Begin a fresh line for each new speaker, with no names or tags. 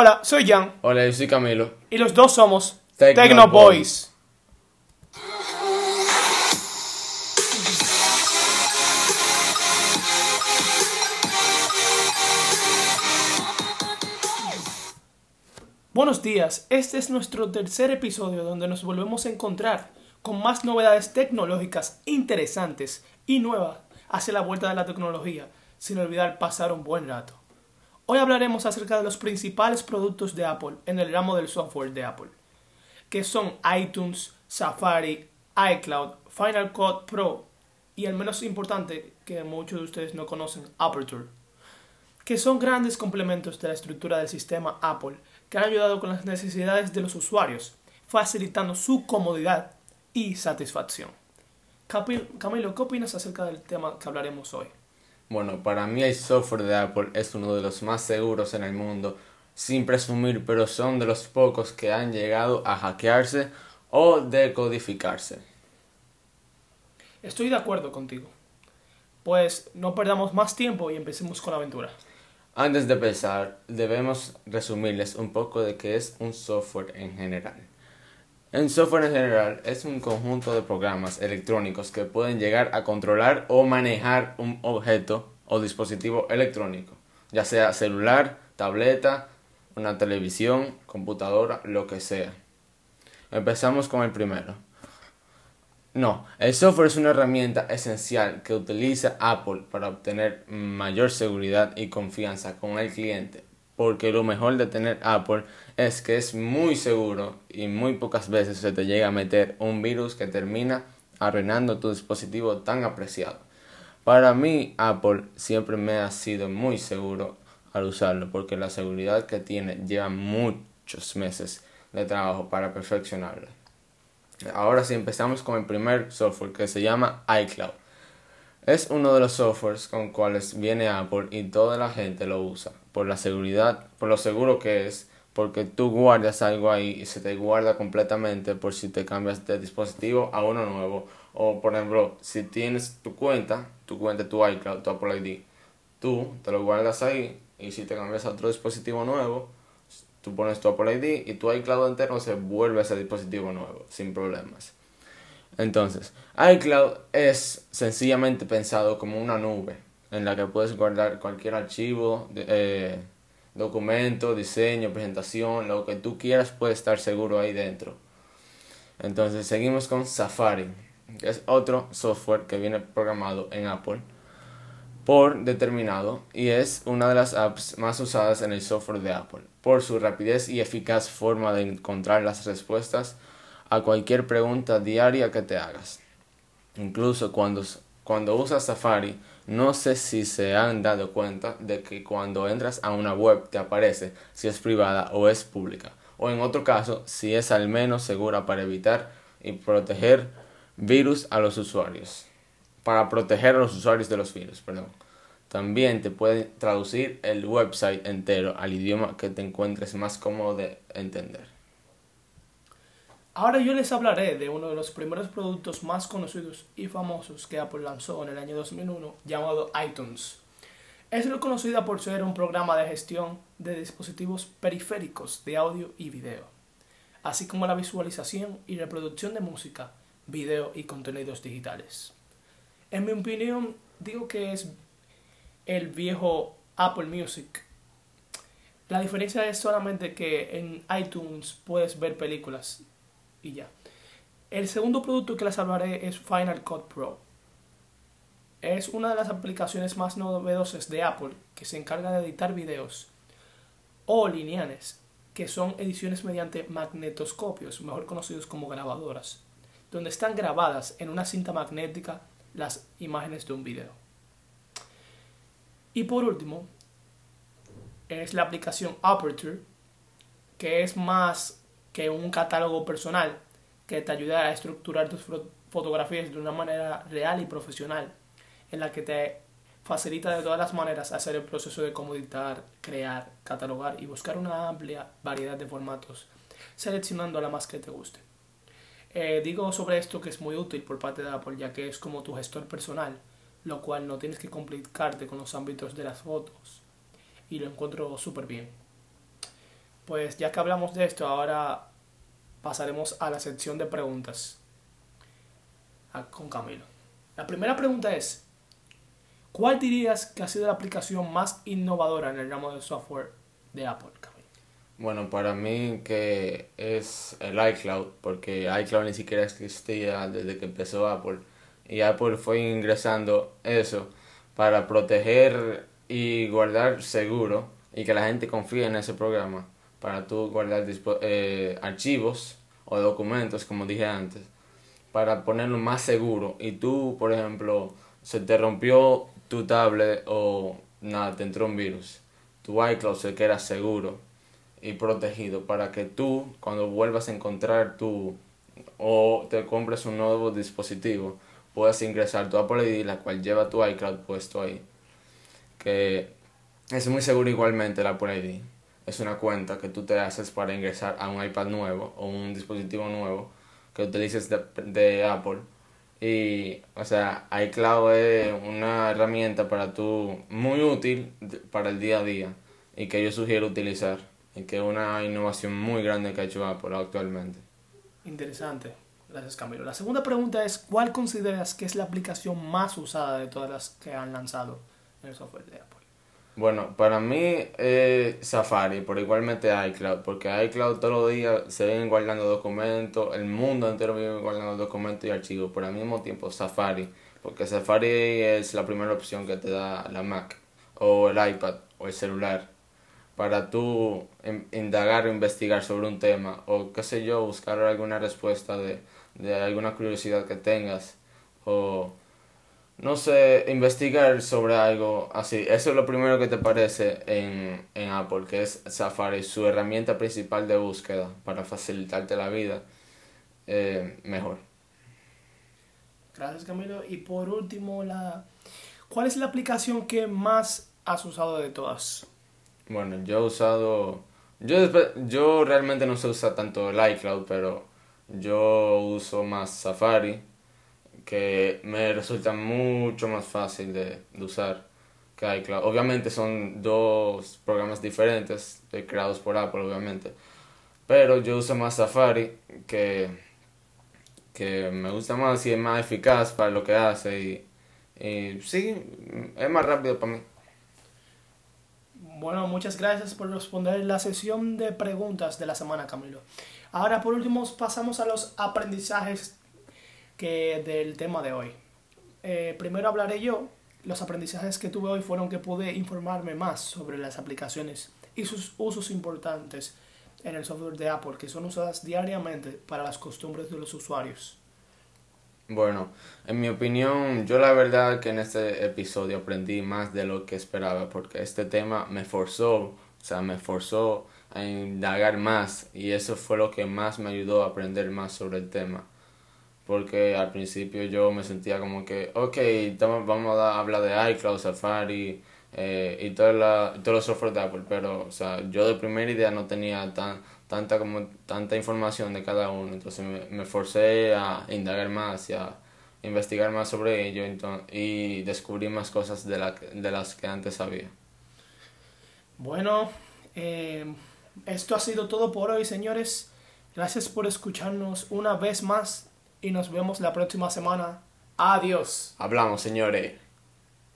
Hola, soy Jan
Hola, yo soy Camilo.
y los dos somos
Tecno
Tecno Boys. Buenos días, este es nuestro tercer episodio donde nos volvemos a encontrar con más novedades tecnológicas interesantes y nuevas hacia la vuelta de la tecnología, sin olvidar pasar un buen rato. Hoy hablaremos acerca de los principales productos de Apple en el ramo del software de Apple, que son iTunes, Safari, iCloud, Final Cut Pro y el menos importante que muchos de ustedes no conocen, Aperture, que son grandes complementos de la estructura del sistema Apple que han ayudado con las necesidades de los usuarios, facilitando su comodidad y satisfacción. Camilo, ¿qué opinas acerca del tema que hablaremos hoy?
Bueno, para mí el software de Apple es uno de los más seguros en el mundo, sin presumir, pero son de los pocos que han llegado a hackearse o decodificarse.
Estoy de acuerdo contigo. Pues no perdamos más tiempo y empecemos con la aventura.
Antes de empezar, debemos resumirles un poco de qué es un software en general. Un software en general es un conjunto de programas electrónicos que pueden llegar a controlar o manejar un objeto o dispositivo electrónico, ya sea celular, tableta, una televisión, computadora, lo que sea. Empezamos con el primero. No, el software es una herramienta esencial que utiliza Apple para obtener mayor seguridad y confianza con el cliente, porque lo mejor de tener Apple es que es muy seguro y muy pocas veces se te llega a meter un virus que termina arruinando tu dispositivo tan apreciado. Para mí Apple siempre me ha sido muy seguro al usarlo porque la seguridad que tiene lleva muchos meses de trabajo para perfeccionarlo. Ahora sí empezamos con el primer software que se llama iCloud. Es uno de los softwares con cuales viene Apple y toda la gente lo usa por la seguridad, por lo seguro que es, porque tú guardas algo ahí y se te guarda completamente por si te cambias de dispositivo a uno nuevo o por ejemplo, si tienes tu cuenta, tu cuenta, tu iCloud, tu Apple ID, tú te lo guardas ahí y si te cambias a otro dispositivo nuevo, tú pones tu Apple ID y tu iCloud entero se vuelve a ese dispositivo nuevo, sin problemas. Entonces, iCloud es sencillamente pensado como una nube en la que puedes guardar cualquier archivo, eh, documento, diseño, presentación, lo que tú quieras puede estar seguro ahí dentro. Entonces, seguimos con Safari, que es otro software que viene programado en Apple por determinado y es una de las apps más usadas en el software de Apple por su rapidez y eficaz forma de encontrar las respuestas a cualquier pregunta diaria que te hagas. Incluso cuando, cuando usas Safari, no sé si se han dado cuenta de que cuando entras a una web te aparece si es privada o es pública, o en otro caso si es al menos segura para evitar y proteger virus a los usuarios para proteger a los usuarios de los virus, perdón. También te puede traducir el website entero al idioma que te encuentres más cómodo de entender.
Ahora yo les hablaré de uno de los primeros productos más conocidos y famosos que Apple lanzó en el año 2001 llamado iTunes. Es reconocida por ser un programa de gestión de dispositivos periféricos de audio y video, así como la visualización y reproducción de música, video y contenidos digitales. En mi opinión, digo que es el viejo Apple Music. La diferencia es solamente que en iTunes puedes ver películas El segundo producto que les hablaré es Final Cut Pro. Es una de las aplicaciones más novedosas de Apple que se encarga de editar videos o lineales, que son ediciones mediante magnetoscopios, mejor conocidos como grabadoras, donde están grabadas en una cinta magnética las imágenes de un video. Y por último, es la aplicación Aperture, que es más que un catálogo personal que te ayuda a estructurar tus fo- fotografías de una manera real y profesional, en la que te facilita de todas las maneras hacer el proceso de cómo editar, crear, catalogar y buscar una amplia variedad de formatos, seleccionando la más que te guste. Eh, digo sobre esto que es muy útil por parte de Apple, ya que es como tu gestor personal, lo cual no tienes que complicarte con los ámbitos de las fotos. Y lo encuentro súper bien. Pues ya que hablamos de esto, ahora pasaremos a la sección de preguntas a- con Camilo. La primera pregunta es, ¿cuál dirías que ha sido la aplicación más innovadora en el ramo de software de Apple, Camilo?
Bueno, para mí que es el iCloud, porque iCloud ni siquiera existía desde que empezó Apple. Y Apple fue ingresando eso para proteger y guardar seguro y que la gente confíe en ese programa para tú guardar eh, archivos o documentos, como dije antes, para ponerlo más seguro. Y tú, por ejemplo, se te rompió tu tablet o nada, te entró un virus. Tu iCloud se queda seguro y protegido para que tú cuando vuelvas a encontrar tu o te compres un nuevo dispositivo puedas ingresar tu Apple ID la cual lleva tu iCloud puesto ahí que es muy seguro igualmente el Apple ID es una cuenta que tú te haces para ingresar a un iPad nuevo o un dispositivo nuevo que utilices de, Apple y o sea iCloud es una herramienta para tú muy útil para el día a día y que yo sugiero utilizar y que es una innovación muy grande que ha hecho Apple actualmente.
Interesante. Gracias, Camilo. La segunda pregunta es, ¿cuál consideras que es la aplicación más usada de todas las que han lanzado en el software de Apple?
Bueno, para mí es Safari, pero igualmente iCloud, porque iCloud todos los días se ven guardando documentos, el mundo entero vive guardando documentos y archivos, pero al mismo tiempo Safari, porque Safari es la primera opción que te da la Mac, o el iPad, o el celular, para tú in- indagar o investigar sobre un tema, o qué sé yo, buscar alguna respuesta de, de alguna curiosidad que tengas, o no sé, investigar sobre algo así. Eso es lo primero que te parece en, en Apple, que es Safari, su herramienta principal de búsqueda para facilitarte la vida eh, mejor.
Gracias, Camilo. Y por último, la... ¿cuál es la aplicación que más has usado de todas?
Bueno, yo he usado... Yo, yo realmente no sé usar tanto el iCloud, pero yo uso más Safari, que me resulta mucho más fácil de, usar que iCloud. Obviamente son dos programas diferentes, eh, creados por Apple, obviamente. Pero yo uso más Safari, que, que me gusta más y es más eficaz para lo que hace. Y, y sí, es más rápido para mí.
Bueno, muchas gracias por responder la sesión de preguntas de la semana, Camilo. Ahora, por último, pasamos a los aprendizajes que del tema de hoy. Eh, primero hablaré yo. Los aprendizajes que tuve hoy fueron que pude informarme más sobre las aplicaciones y sus usos importantes en el software de Apple, que son usadas diariamente para las costumbres de los usuarios.
Bueno, en mi opinión, yo la verdad que en este episodio aprendí más de lo que esperaba porque este tema me forzó, o sea, me forzó a indagar más y eso fue lo que más me ayudó a aprender más sobre el tema. Porque al principio yo me sentía como que, ok, vamos a hablar de iCloud, Safari eh, y todos los software de Apple, pero o sea, yo de primera idea no tenía tan, tanta, como, tanta información de cada uno, entonces me, me forcé a indagar más y a investigar más sobre ello y descubrí más cosas de, la, de las que antes sabía.
Bueno, eh, esto ha sido todo por hoy, señores. Gracias por escucharnos una vez más y nos vemos la próxima semana. Adiós.
Hablamos, señores.